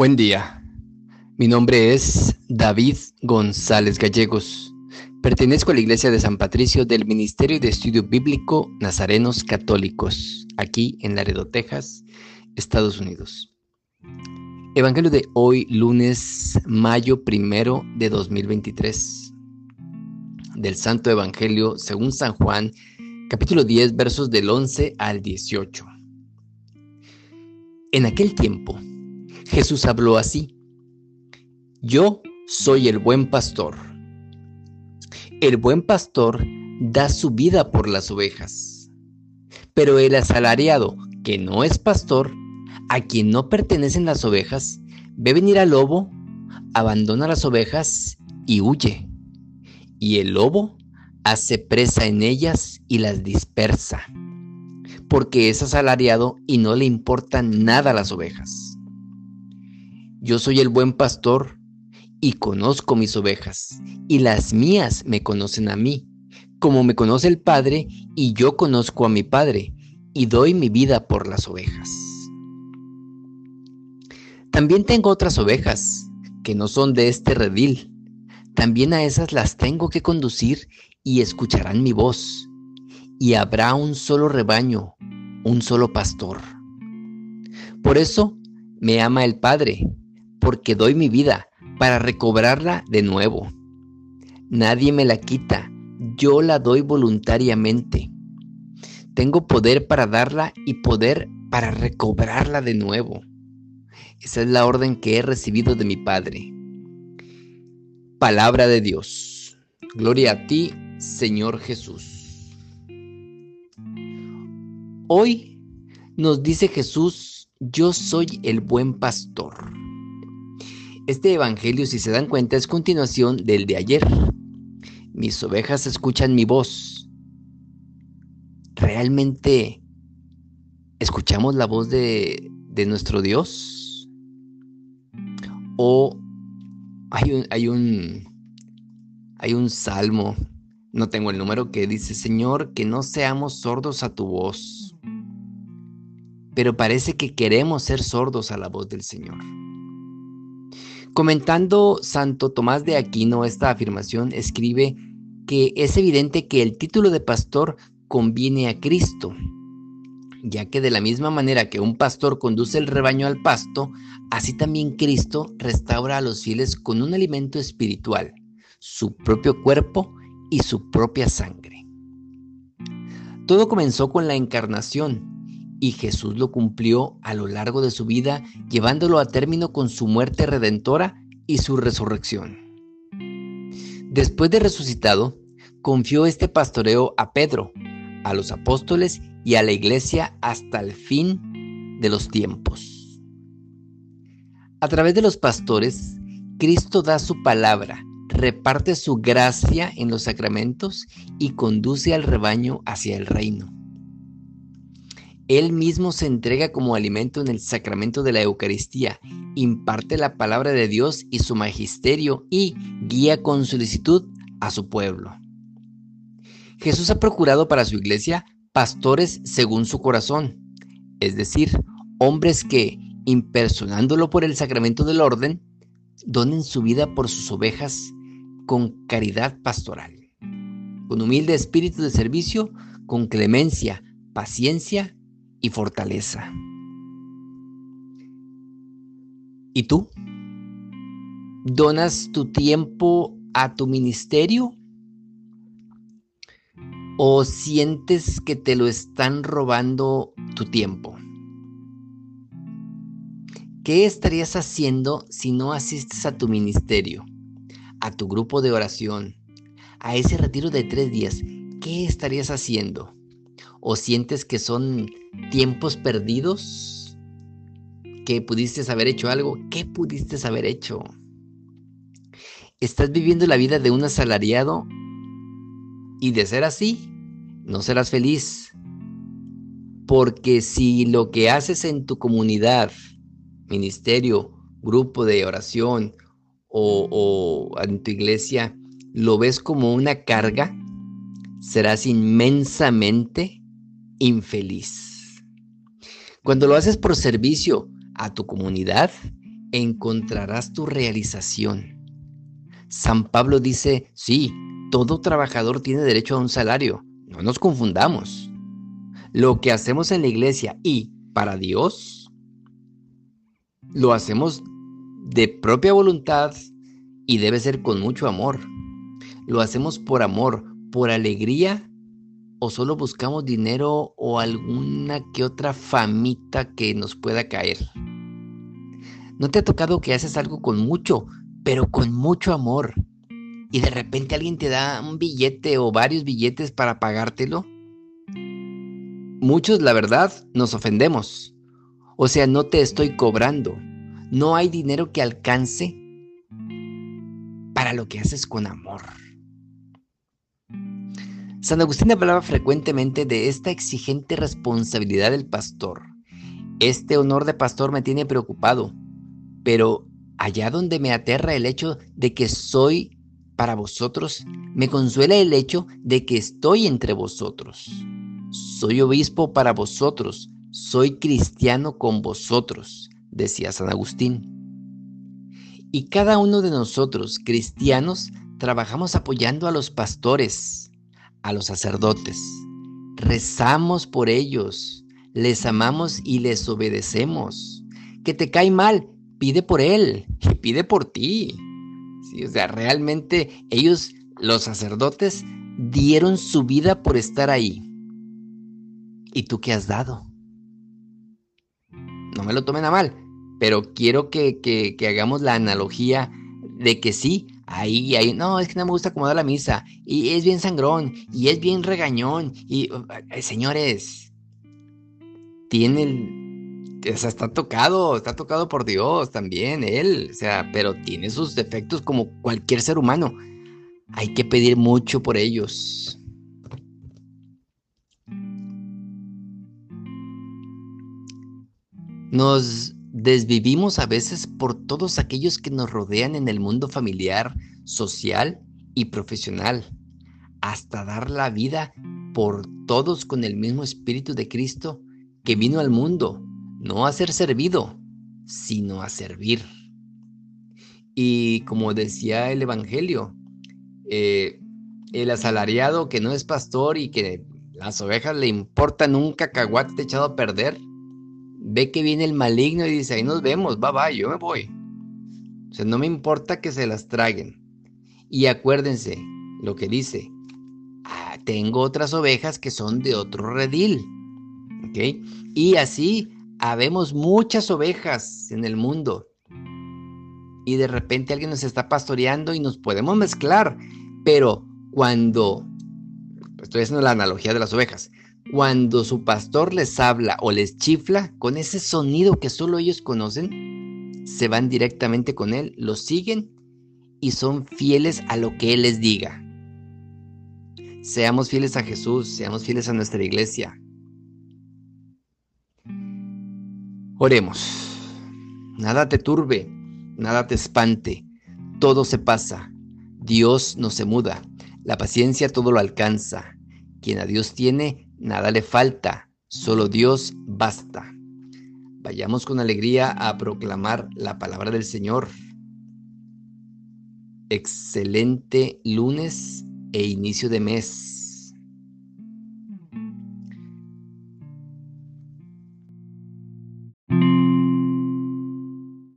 Buen día. Mi nombre es David González Gallegos. Pertenezco a la Iglesia de San Patricio del Ministerio de Estudio Bíblico Nazarenos Católicos, aquí en Laredo, Texas, Estados Unidos. Evangelio de hoy, lunes, mayo primero de 2023. Del Santo Evangelio según San Juan, capítulo 10, versos del 11 al 18. En aquel tiempo, Jesús habló así, Yo soy el buen pastor. El buen pastor da su vida por las ovejas, pero el asalariado, que no es pastor, a quien no pertenecen las ovejas, ve venir al lobo, abandona las ovejas y huye. Y el lobo hace presa en ellas y las dispersa, porque es asalariado y no le importan nada las ovejas. Yo soy el buen pastor y conozco mis ovejas, y las mías me conocen a mí, como me conoce el Padre, y yo conozco a mi Padre, y doy mi vida por las ovejas. También tengo otras ovejas, que no son de este redil. También a esas las tengo que conducir y escucharán mi voz. Y habrá un solo rebaño, un solo pastor. Por eso me ama el Padre porque doy mi vida para recobrarla de nuevo. Nadie me la quita, yo la doy voluntariamente. Tengo poder para darla y poder para recobrarla de nuevo. Esa es la orden que he recibido de mi Padre. Palabra de Dios. Gloria a ti, Señor Jesús. Hoy nos dice Jesús, yo soy el buen pastor. Este evangelio, si se dan cuenta, es continuación del de ayer. Mis ovejas escuchan mi voz. ¿Realmente escuchamos la voz de, nuestro Dios? ¿O hay un, hay un, hay un salmo, no tengo el número, que dice, Señor, que no seamos sordos a tu voz? Pero parece que queremos ser sordos a la voz del Señor. Comentando Santo Tomás de Aquino esta afirmación, escribe que es evidente que el título de pastor conviene a Cristo, ya que de la misma manera que un pastor conduce el rebaño al pasto, así también Cristo restaura a los fieles con un alimento espiritual, su propio cuerpo y su propia sangre. Todo comenzó con la encarnación, y Jesús lo cumplió a lo largo de su vida, llevándolo a término con su muerte redentora y su resurrección. Después de resucitado, confió este pastoreo a Pedro, a los apóstoles y a la iglesia hasta el fin de los tiempos. A través de los pastores, Cristo da su palabra, reparte su gracia en los sacramentos y conduce al rebaño hacia el reino. Él mismo se entrega como alimento en el sacramento de la Eucaristía, imparte la palabra de Dios y su magisterio y guía con solicitud a su pueblo. Jesús ha procurado para su iglesia pastores según su corazón, es decir, hombres que, impersonándolo por el sacramento del orden, donen su vida por sus ovejas con caridad pastoral, con humilde espíritu de servicio, con clemencia, paciencia y fortaleza. ¿Y tú? ¿Donas tu tiempo a tu ministerio? ¿O sientes que te lo están robando tu tiempo? ¿Qué estarías haciendo si no asistes a tu ministerio, a tu grupo de oración, a ese retiro de tres días? ¿Qué estarías haciendo? ¿O sientes que son tiempos perdidos? ¿Que pudiste haber hecho algo? ¿Qué pudiste haber hecho? ¿Estás viviendo la vida de un asalariado? Y de ser así, no serás feliz. Porque si lo que haces en tu comunidad, ministerio, grupo de oración o, o en tu iglesia, lo ves como una carga, serás inmensamente infeliz. Cuando lo haces por servicio a tu comunidad encontrarás tu realización. San Pablo dice, sí, todo trabajador tiene derecho a un salario. No nos confundamos. Lo que hacemos en la iglesia y para Dios, lo hacemos de propia voluntad y debe ser con mucho amor. Lo hacemos por amor, por alegría o solo buscamos dinero o alguna que otra famita que nos pueda caer. ¿No te ha tocado que haces algo con mucho, pero con mucho amor? Y de repente alguien te da un billete o varios billetes para pagártelo. Muchos, la verdad, nos ofendemos. O sea, no te estoy cobrando. No hay dinero que alcance para lo que haces con amor. San Agustín hablaba frecuentemente de esta exigente responsabilidad del pastor. Este honor de pastor me tiene preocupado, pero allá donde me aterra el hecho de que soy para vosotros, me consuela el hecho de que estoy entre vosotros. Soy obispo para vosotros, soy cristiano con vosotros, decía San Agustín. Y cada uno de nosotros, cristianos, trabajamos apoyando a los pastores, a los sacerdotes. Rezamos por ellos, les amamos y les obedecemos. Que te cae mal, pide por él y pide por ti. Sí, o sea, realmente ellos, los sacerdotes, dieron su vida por estar ahí. ¿Y tú qué has dado? No me lo tomen a mal pero quiero que, hagamos la analogía de que sí, ahí, ahí, no, es que no me gusta cómo da la misa, y es bien sangrón, y es bien regañón, y eh, señores, tiene o sea, está tocado, está tocado por Dios también, él, o sea, pero tiene sus defectos como cualquier ser humano. Hay que pedir mucho por ellos. Nos desvivimos a veces por todos aquellos que nos rodean en el mundo familiar, social y profesional, hasta dar la vida por todos con el mismo Espíritu de Cristo que vino al mundo, no a ser servido, sino a servir. Y como decía el Evangelio, eh, el asalariado que no es pastor y que las ovejas le importan un cacahuate echado a perder, ve que viene el maligno y dice, ahí nos vemos, va, va, yo me voy. O sea, no me importa que se las traguen. Y acuérdense lo que dice, ah, tengo otras ovejas que son de otro redil. ¿Ok? Y así habemos muchas ovejas en el mundo. Y de repente alguien nos está pastoreando y nos podemos mezclar. Pero cuando, estoy haciendo la analogía de las ovejas, cuando su pastor les habla o les chifla con ese sonido que solo ellos conocen, se van directamente con él, lo siguen y son fieles a lo que él les diga. Seamos fieles a Jesús, seamos fieles a nuestra iglesia. Oremos. Nada te turbe, nada te espante, todo se pasa. Dios no se muda, la paciencia todo lo alcanza. Quien a Dios tiene, Nada le falta, solo Dios basta. Vayamos con alegría a proclamar la palabra del Señor. Excelente lunes e inicio de mes.